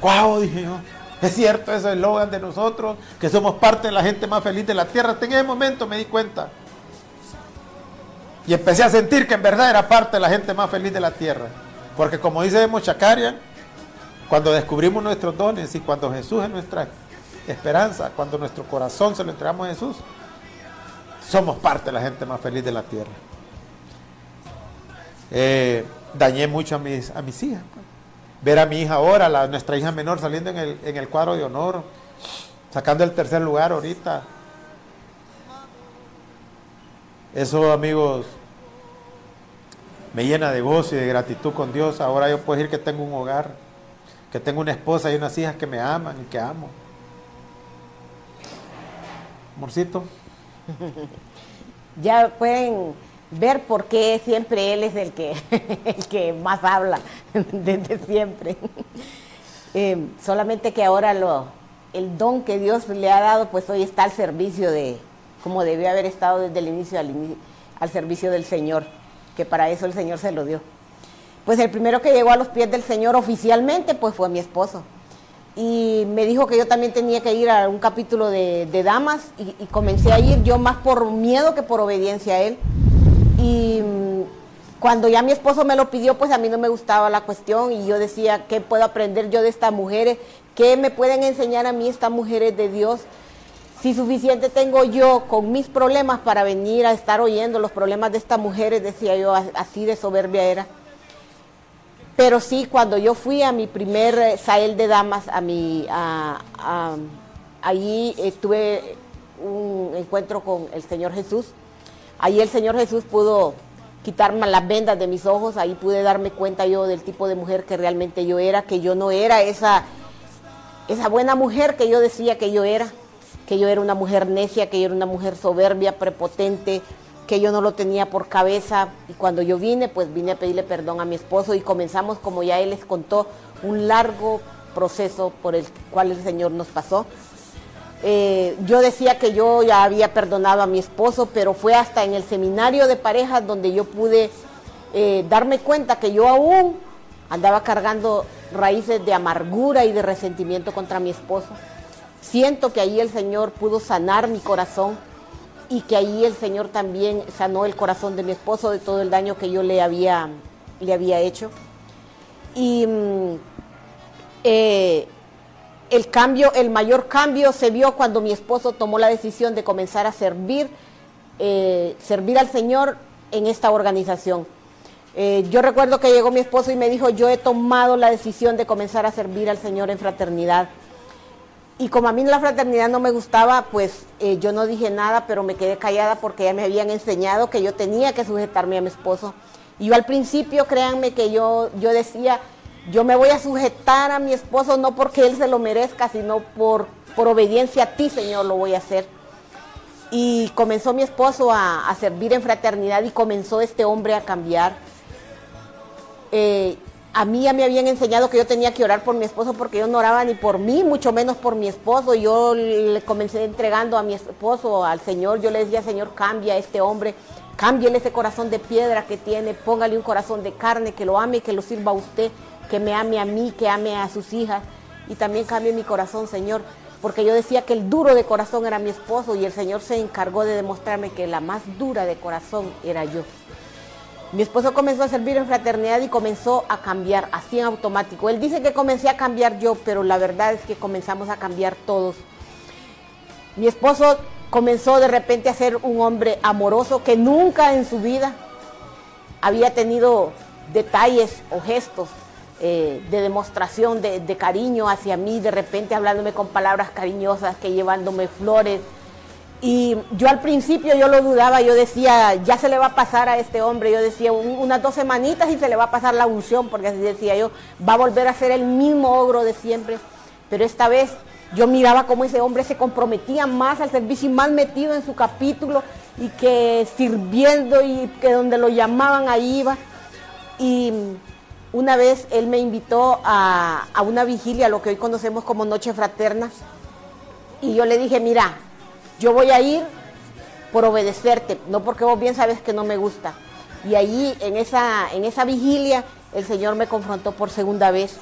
¡Guau! Dije yo. Es cierto ese eslogan de nosotros, que somos parte de la gente más feliz de la tierra. En ese momento me di cuenta. Y empecé a sentir que en verdad era parte de la gente más feliz de la tierra. Porque como dice Mochacaria, cuando descubrimos nuestros dones y cuando Jesús es nuestra esperanza, cuando nuestro corazón se lo entregamos a Jesús, somos parte de la gente más feliz de la tierra. Eh, dañé mucho a mis, a mis hijas. Ver a mi hija ahora, la, nuestra hija menor saliendo en el, en el cuadro de honor, sacando el tercer lugar ahorita. Eso, amigos, me llena de gozo y de gratitud con Dios. Ahora yo puedo decir que tengo un hogar, que tengo una esposa y unas hijas que me aman y que amo. Amorcito. Ya pueden ver por qué siempre él es el que, el que más habla desde siempre. Eh, solamente que ahora lo, el don que Dios le ha dado, pues hoy está al servicio de, como debió haber estado desde el inicio al, al servicio del Señor, que para eso el Señor se lo dio. Pues el primero que llegó a los pies del Señor oficialmente, pues fue mi esposo. Y me dijo que yo también tenía que ir a un capítulo de, damas y, y comencé a ir yo más por miedo que por obediencia a él y mm, cuando ya mi esposo me lo pidió, pues a mí no me gustaba la cuestión y yo decía, ¿qué puedo aprender yo de estas mujeres? ¿Qué me pueden enseñar a mí estas mujeres de Dios? Si suficiente tengo yo con mis problemas para venir a estar oyendo los problemas de estas mujeres, decía yo, así de soberbia era. Pero sí, cuando yo fui a mi primer eh, Sael de Damas, a eh, tuve un encuentro con el Señor Jesús. Ahí el Señor Jesús pudo quitarme las vendas de mis ojos, ahí pude darme cuenta yo del tipo de mujer que realmente yo era, que yo no era esa buena mujer que yo decía que yo era, que yo era una mujer necia, que yo era una mujer soberbia, prepotente, que yo no lo tenía por cabeza. Y cuando yo vine, pues vine a pedirle perdón a mi esposo y comenzamos, como ya él les contó, un largo proceso por el cual el Señor nos pasó. Eh, yo decía que yo ya había perdonado a mi esposo, pero fue hasta en el seminario de parejas donde yo pude eh, darme cuenta que yo aún andaba cargando raíces de amargura y de resentimiento contra mi esposo. Siento que ahí el Señor pudo sanar mi corazón y que ahí el Señor también sanó el corazón de mi esposo de todo el daño que yo le había, le había hecho. Y mm, eh, el cambio, el mayor cambio se vio cuando mi esposo tomó la decisión de comenzar a servir, eh, servir al Señor en esta organización. Eh, yo recuerdo que llegó mi esposo y me dijo, yo he tomado la decisión de comenzar a servir al Señor en fraternidad. Y como a mí la fraternidad no me gustaba, pues eh, yo no dije nada, pero me quedé callada porque ya me habían enseñado que yo tenía que sujetarme a mi esposo. Y yo al principio, créanme que yo, yo decía, yo me voy a sujetar a mi esposo no porque él se lo merezca, sino por, por obediencia a ti, Señor, lo voy a hacer. Y comenzó mi esposo a, servir en fraternidad y comenzó este hombre a cambiar. Eh, a mí ya me habían enseñado que yo tenía que orar por mi esposo porque yo no oraba ni por mí, mucho menos por mi esposo. Yo le comencé entregando a mi esposo, al Señor, yo le decía, Señor, cambia a este hombre, cámbiale ese corazón de piedra que tiene, póngale un corazón de carne, que lo ame, que lo sirva a usted, que me ame a mí, que ame a sus hijas. Y también cambie mi corazón, Señor, porque yo decía que el duro de corazón era mi esposo y el Señor se encargó de demostrarme que la más dura de corazón era yo. Mi esposo comenzó a servir en fraternidad y comenzó a cambiar, así en automático. Él dice que comencé a cambiar yo, pero la verdad es que comenzamos a cambiar todos. Mi esposo comenzó de repente a ser un hombre amoroso que nunca en su vida había tenido detalles o gestos eh, de demostración de, de cariño hacia mí, de repente hablándome con palabras cariñosas, que llevándome flores, y yo al principio yo lo dudaba, yo decía, ya se le va a pasar a este hombre, yo decía unas dos semanitas y se le va a pasar la unción, porque así decía yo, va a volver a ser el mismo ogro de siempre. Pero esta vez yo miraba cómo ese hombre se comprometía más al servicio y más metido en su capítulo y que sirviendo y que donde lo llamaban ahí iba. Y una vez él me invitó a, a una vigilia, lo que hoy conocemos como Noche Fraterna, y yo le dije, mira, yo voy a ir por obedecerte, no porque vos bien sabes que no me gusta. Y ahí en esa, en esa vigilia el Señor me confrontó por segunda vez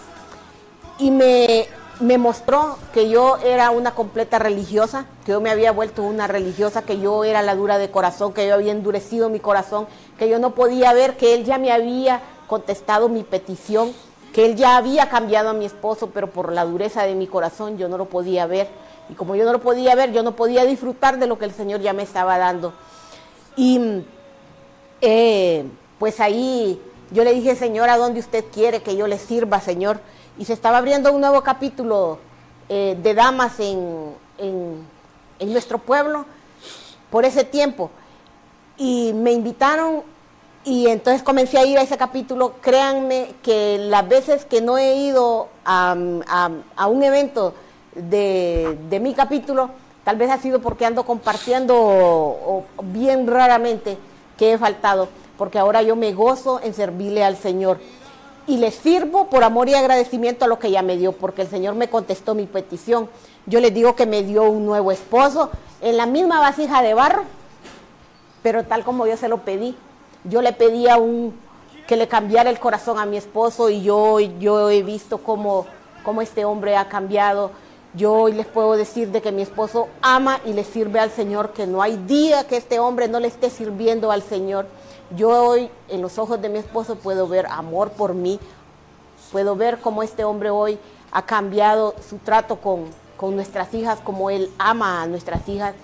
y me, me mostró que yo era una completa religiosa, que yo me había vuelto una religiosa, que yo era la dura de corazón, que yo había endurecido mi corazón, que yo no podía ver que Él ya me había contestado mi petición, que Él ya había cambiado a mi esposo, pero por la dureza de mi corazón yo no lo podía ver y como yo no lo podía ver, yo no podía disfrutar de lo que el Señor ya me estaba dando. Y eh, pues ahí yo le dije, Señor, ¿a dónde usted quiere que yo le sirva, Señor? Y se estaba abriendo un nuevo capítulo eh, de damas en, en nuestro pueblo por ese tiempo. Y me invitaron y entonces comencé a ir a ese capítulo. Créanme que las veces que no he ido a, a, a un evento, de, mi capítulo, tal vez ha sido porque ando compartiendo bien raramente que he faltado, porque ahora yo me gozo en servirle al Señor. Y le sirvo por amor y agradecimiento a lo que ya me dio, porque el Señor me contestó mi petición. Yo le digo que me dio un nuevo esposo en la misma vasija de barro, pero tal como yo se lo pedí. Yo le pedía un, que le cambiara el corazón a mi esposo y yo, yo he visto cómo, cómo este hombre ha cambiado yo hoy les puedo decir de que mi esposo ama y le sirve al Señor, que no hay día que este hombre no le esté sirviendo al Señor. Yo hoy en los ojos de mi esposo puedo ver amor por mí, puedo ver cómo este hombre hoy ha cambiado su trato con, con nuestras hijas, como él ama a nuestras hijas.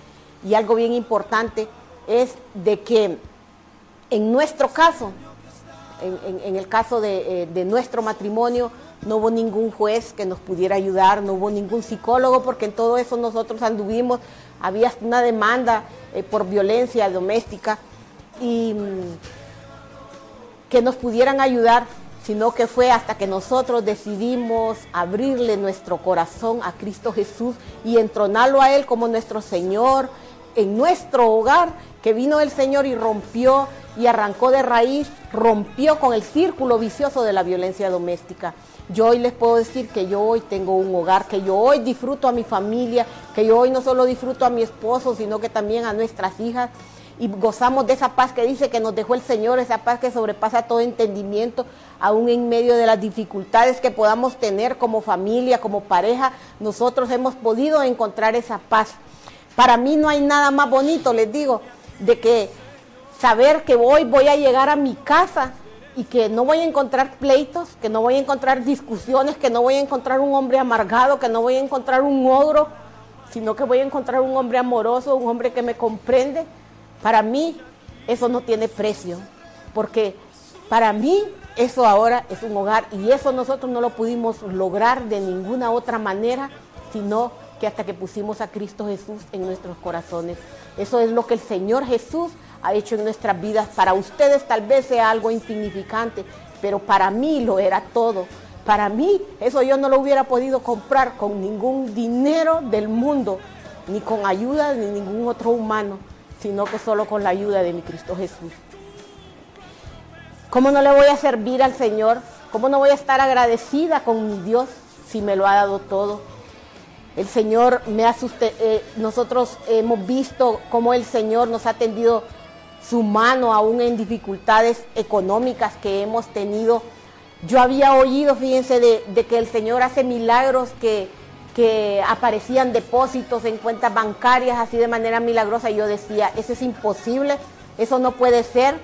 Y algo bien importante es de que en nuestro caso, en, el caso de, eh, de nuestro matrimonio, no hubo ningún juez que nos pudiera ayudar, no hubo ningún psicólogo, porque en todo eso nosotros anduvimos, había una demanda eh, por violencia doméstica y mm, que nos pudieran ayudar, sino que fue hasta que nosotros decidimos abrirle nuestro corazón a Cristo Jesús y entronarlo a Él como nuestro Señor en nuestro hogar, que vino el Señor y rompió y arrancó de raíz, rompió con el círculo vicioso de la violencia doméstica. Yo hoy les puedo decir que yo hoy tengo un hogar, que yo hoy disfruto a mi familia, que yo hoy no solo disfruto a mi esposo, sino que también a nuestras hijas. Y gozamos de esa paz que dice que nos dejó el Señor, esa paz que sobrepasa todo entendimiento, aún en medio de las dificultades que podamos tener como familia, como pareja, nosotros hemos podido encontrar esa paz. Para mí no hay nada más bonito, les digo, de que saber que hoy voy a llegar a mi casa y que no voy a encontrar pleitos, que no voy a encontrar discusiones, que no voy a encontrar un hombre amargado, que no voy a encontrar un ogro, sino que voy a encontrar un hombre amoroso, un hombre que me comprende. Para mí eso no tiene precio, porque para mí eso ahora es un hogar y eso nosotros no lo pudimos lograr de ninguna otra manera, sino que hasta que pusimos a Cristo Jesús en nuestros corazones. Eso es lo que el Señor Jesús ha hecho en nuestras vidas. Para ustedes tal vez sea algo insignificante, pero para mí lo era todo. Para mí eso yo no lo hubiera podido comprar con ningún dinero del mundo, ni con ayuda de ningún otro humano, sino que solo con la ayuda de mi Cristo Jesús. ¿Cómo no le voy a servir al Señor ¿Cómo no voy a estar agradecida con mi Dios si me lo ha dado todo? El Señor me ha eh, nosotros hemos visto cómo el Señor nos ha tendido su mano aún en dificultades económicas que hemos tenido. Yo había oído, fíjense, de, que el Señor hace milagros que, aparecían depósitos en cuentas bancarias así de manera milagrosa. Y yo decía, eso es imposible, eso no puede ser.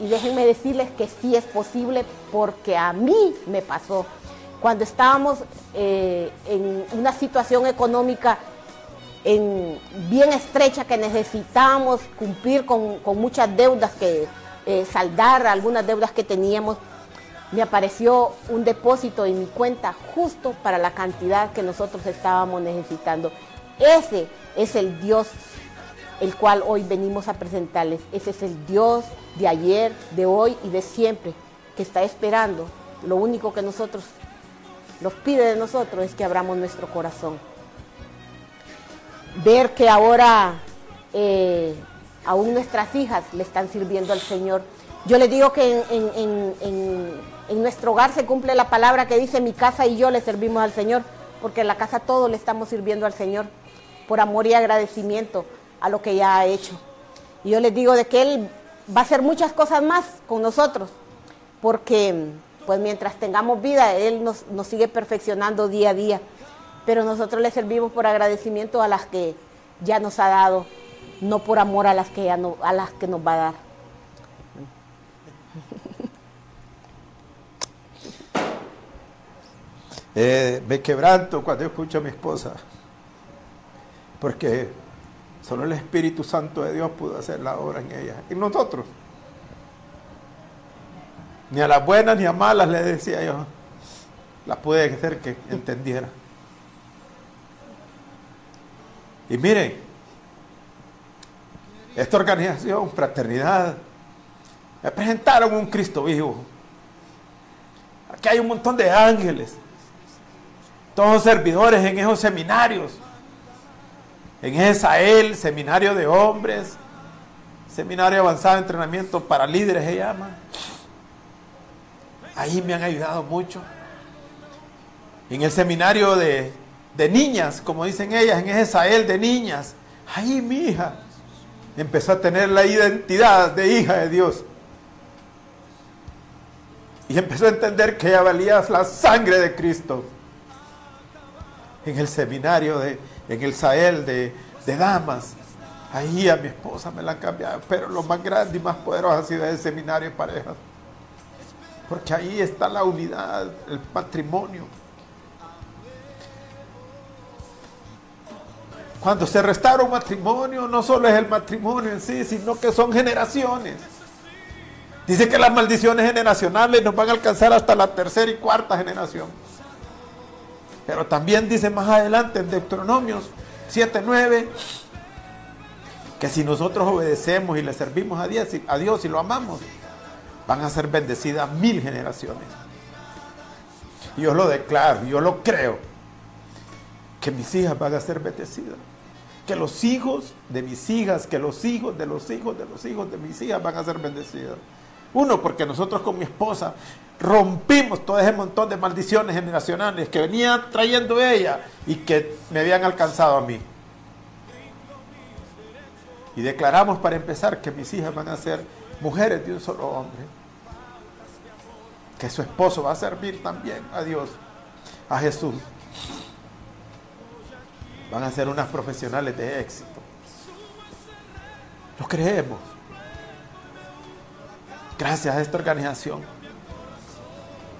Y déjenme decirles que sí es posible porque a mí me pasó cuando estábamos eh, en una situación económica bien estrecha que necesitábamos cumplir con, muchas deudas que eh, saldar algunas deudas que teníamos, me apareció un depósito en mi cuenta justo para la cantidad que nosotros estábamos necesitando. Ese es el Dios el cual hoy venimos a presentarles. Ese es el Dios de ayer, de hoy y de siempre, que está esperando. Lo único que nosotros nos pide de nosotros es que abramos nuestro corazón. Ver que ahora eh, aún nuestras hijas le están sirviendo al Señor. Yo les digo que en, nuestro hogar se cumple la palabra que dice mi casa y yo le servimos al Señor, porque en la casa todos le estamos sirviendo al Señor por amor y agradecimiento a lo que ya ha hecho. Y yo les digo de que Él va a hacer muchas cosas más con nosotros, porque pues mientras tengamos vida, Él nos, sigue perfeccionando día a día. Pero nosotros le servimos por agradecimiento a las que ya nos ha dado, no por amor a las que, ya no, a las que nos va a dar. Eh, me quebranto cuando escucho a mi esposa, porque solo el Espíritu Santo de Dios pudo hacer la obra en ella. Y nosotros. Ni a las buenas ni a malas le decía yo. La pude hacer que entendiera. Y miren, esta organización, fraternidad, me presentaron un Cristo vivo. Aquí hay un montón de ángeles, todos servidores en esos seminarios, en ese seminario de hombres, seminario avanzado de entrenamiento para líderes se llama. Ahí me han ayudado mucho. En el seminario de, niñas, como dicen ellas, en ese Sael de niñas. Ahí mi hija empezó a tener la identidad de hija de Dios. Y empezó a entender que ella valía la sangre de Cristo. En el seminario, de, en el Sael de, de damas. Ahí a mi esposa me la han cambiado. Pero lo más grande y más poderoso ha sido el seminario de parejas. Porque ahí está la unidad, el patrimonio. Cuando se restaura un matrimonio, no solo es el matrimonio en sí, sino que son generaciones. Dice que las maldiciones generacionales nos van a alcanzar hasta la tercera y cuarta generación. Pero también dice más adelante en Deuteronomios 7:9 que si nosotros obedecemos y le servimos a Dios, a Dios y lo amamos, van a ser bendecidas mil generaciones. yo lo declaro, yo lo creo, que mis hijas van a ser bendecidas. Que los hijos de mis hijas, que los hijos de los hijos de los hijos de mis hijas van a ser bendecidos. Uno, porque nosotros con mi esposa rompimos todo ese montón de maldiciones generacionales que venía trayendo ella y que me habían alcanzado a mí. Y declaramos para empezar que mis hijas van a ser mujeres de un solo hombre, que su esposo va a servir también a Dios, a Jesús. Van a ser unas profesionales de éxito. Lo creemos. Gracias a esta organización,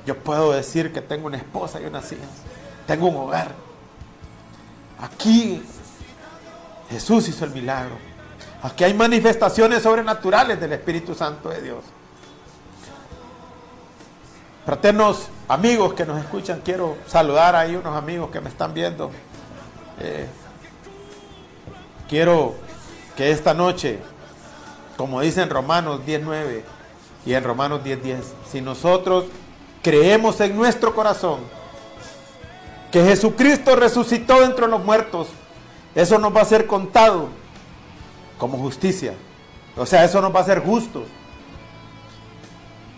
yo puedo decir que tengo una esposa y unas hijas. Tengo un hogar. Aquí Jesús hizo el milagro. Aquí hay manifestaciones sobrenaturales del Espíritu Santo de Dios. Fraternos amigos que nos escuchan, quiero saludar ahí unos amigos que me están viendo. Eh, quiero que esta noche, como dice en Romanos 19 y en Romanos 10:10, si nosotros creemos en nuestro corazón que Jesucristo resucitó entre los muertos, eso nos va a ser contado como justicia. O sea, eso nos va a ser justo.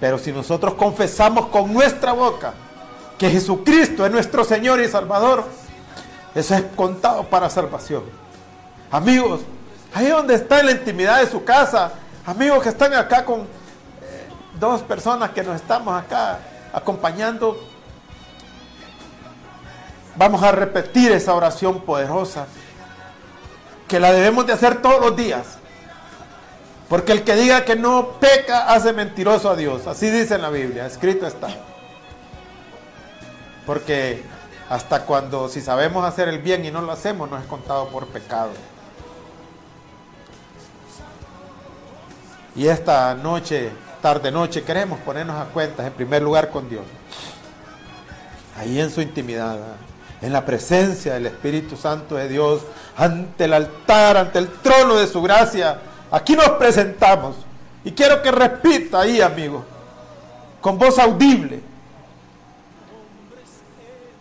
Pero si nosotros confesamos con nuestra boca que Jesucristo es nuestro Señor y Salvador, eso es contado para salvación. Amigos, ahí donde está en la intimidad de su casa, amigos que están acá con eh, dos personas que nos estamos acá acompañando, vamos a repetir esa oración poderosa que la debemos de hacer todos los días. Porque el que diga que no peca hace mentiroso a Dios. Así dice en la Biblia, escrito está. Porque hasta cuando si sabemos hacer el bien y no lo hacemos, no es contado por pecado. Y esta noche, tarde noche, queremos ponernos a cuentas en primer lugar con Dios. Ahí en su intimidad, en la presencia del Espíritu Santo de Dios, ante el altar, ante el trono de su gracia. Aquí nos presentamos. Y quiero que repita ahí, amigo, con voz audible,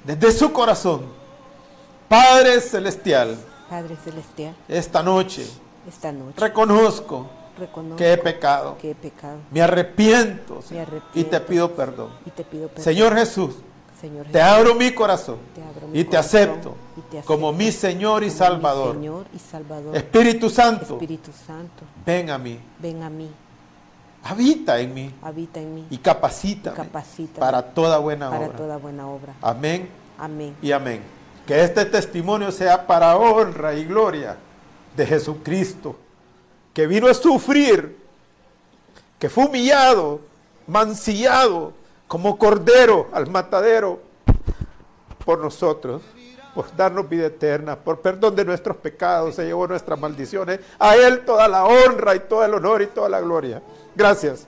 desde su corazón, Padre Celestial, Padre Celestial, esta noche, esta noche reconozco, reconozco que he pecado, que he pecado me arrepiento, Me y arrepiento. te pido perdón. y te pido perdón. Señor Jesús, Señor te Jesús, abro mi corazón te abro mi y te corazón acepto y te acepto como mi Señor y como mi Salvador. Señor y Salvador. Espíritu Santo, Espíritu Santo, ven a mí, ven a mí, habita en mí habita en mí y capacita para toda buena para obra. toda buena obra. Amén Amén. y amén. Que este testimonio sea para honra y gloria de Jesucristo, que vino a sufrir, que fue humillado, mancillado como cordero al matadero por nosotros, por darnos vida eterna, por perdón de nuestros pecados, se llevó nuestras maldiciones. A Él toda la honra y todo el honor y toda la gloria. Gracias.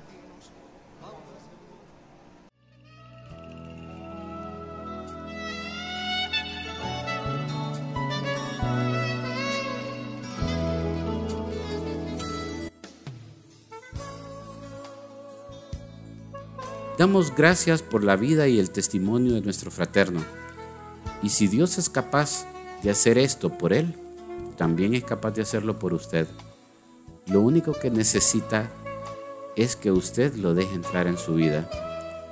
Damos gracias por la vida y el testimonio de nuestro fraterno. Y si Dios es capaz de hacer esto por él, también es capaz de hacerlo por usted. Lo único que necesita es que usted lo deje entrar en su vida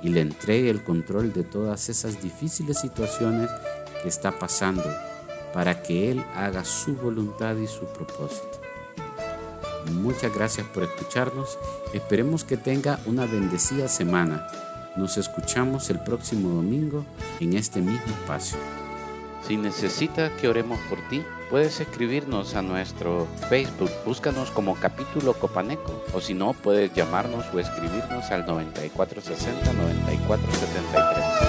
y le entregue el control de todas esas difíciles situaciones que está pasando para que Él haga su voluntad y su propósito. Muchas gracias por escucharnos. Esperemos que tenga una bendecida semana. Nos escuchamos el próximo domingo en este mismo espacio. Si necesitas que oremos por ti, puedes escribirnos a nuestro Facebook. Búscanos como capítulo Copaneco. O si no, puedes llamarnos o escribirnos al 9460-9473.